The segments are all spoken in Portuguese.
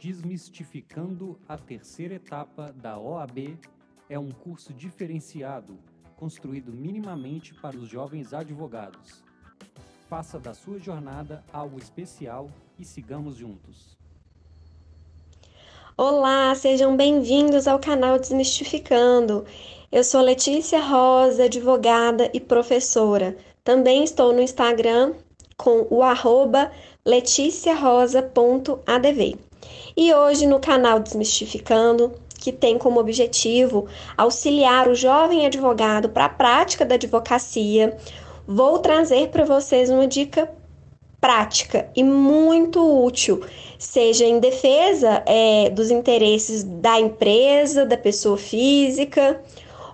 Desmistificando a terceira etapa da OAB é um curso diferenciado, construído minimamente para os jovens advogados. Faça da sua jornada algo especial e sigamos juntos. Olá, sejam bem-vindos ao canal Desmistificando. Eu sou Letícia Rosa, advogada e professora. Também estou no Instagram com o arroba leticiarosa.adv. E hoje no canal Desmistificando, que tem como objetivo auxiliar o jovem advogado para a prática da advocacia, vou trazer para vocês uma dica prática e muito útil, seja em defesa é, dos interesses da empresa, da pessoa física,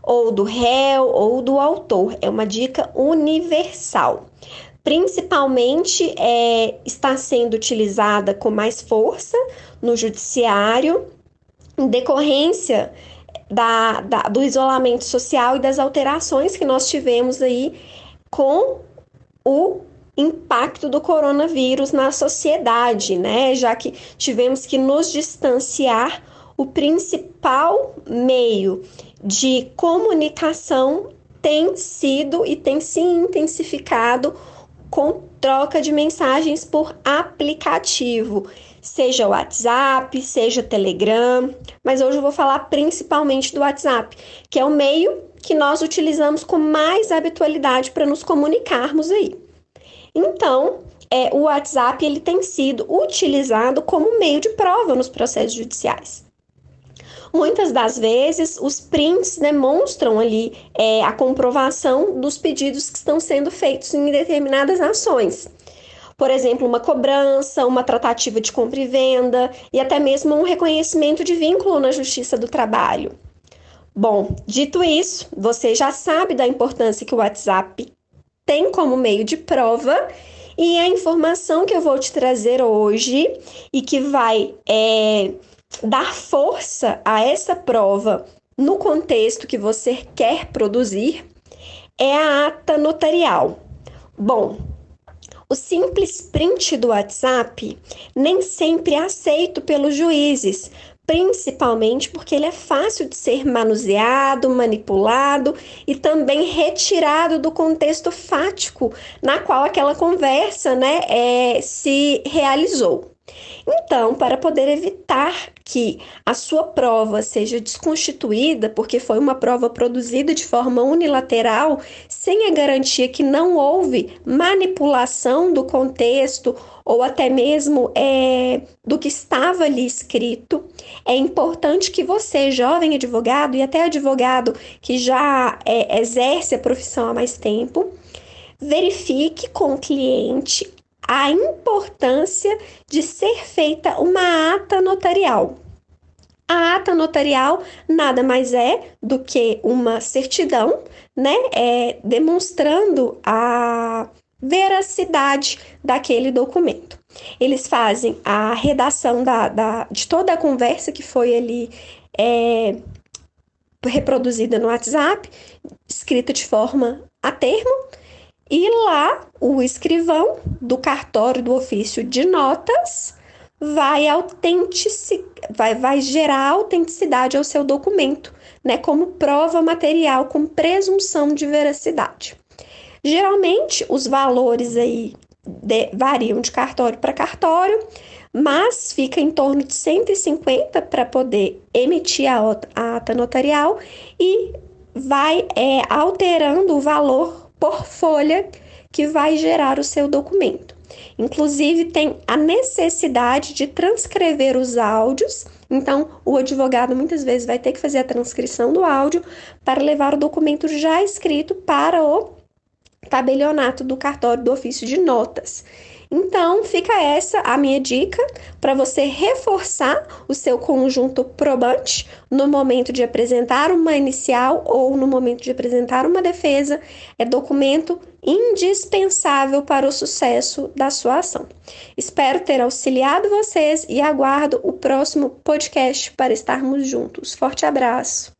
ou do réu, ou do autor. É uma dica universal. Principalmente é, está sendo utilizada com mais força no judiciário, em decorrência da, da, do isolamento social e das alterações que nós tivemos aí com o impacto do coronavírus na sociedade, né? Já que tivemos que nos distanciar, o principal meio de comunicação tem sido e tem se intensificado com troca de mensagens por aplicativo, seja WhatsApp, seja Telegram, mas hoje eu vou falar principalmente do WhatsApp, que é o meio que nós utilizamos com mais habitualidade para nos comunicarmos aí. Então, é, o WhatsApp ele tem sido utilizado como meio de prova nos processos judiciais. Muitas das vezes, os prints demonstram ali é, a comprovação dos pedidos que estão sendo feitos em determinadas ações. Por exemplo, uma cobrança, uma tratativa de compra e venda e até mesmo um reconhecimento de vínculo na Justiça do Trabalho. Bom, dito isso, você já sabe da importância que o WhatsApp tem como meio de prova e a informação que eu vou te trazer hoje e que vai é, dar força a essa prova no contexto que você quer produzir é a ata notarial. Bom, o simples print do WhatsApp nem sempre é aceito pelos juízes, principalmente porque ele é fácil de ser manuseado, manipulado e também retirado do contexto fático na qual aquela conversa né, é, se realizou. Então, para poder evitar que a sua prova seja desconstituída, porque foi uma prova produzida de forma unilateral, sem a garantia que não houve manipulação do contexto ou até mesmo é, do que estava ali escrito, é importante que você, jovem advogado e até advogado que já é, exerce a profissão há mais tempo, verifique com o cliente a importância de ser feita uma ata notarial. A ata notarial nada mais é do que uma certidão, né, é, demonstrando a veracidade daquele documento. Eles fazem a redação da, da de toda a conversa que foi ali é, reproduzida no WhatsApp, escrita de forma a termo, e lá o escrivão do cartório do ofício de notas vai, vai, vai gerar autenticidade ao seu documento, né, como prova material com presunção de veracidade. Geralmente os valores aí de, variam de cartório para cartório, mas fica em torno de 150 para poder emitir a, a ata notarial e vai é, alterando o valor por folha que vai gerar o seu documento. Inclusive, tem a necessidade de transcrever os áudios. Então, o advogado muitas vezes vai ter que fazer a transcrição do áudio para levar o documento já escrito para o tabelionato do cartório do ofício de notas. Então, fica essa a minha dica para você reforçar o seu conjunto probante no momento de apresentar uma inicial ou no momento de apresentar uma defesa. É documento indispensável para o sucesso da sua ação. Espero ter auxiliado vocês e aguardo o próximo podcast para estarmos juntos. Forte abraço!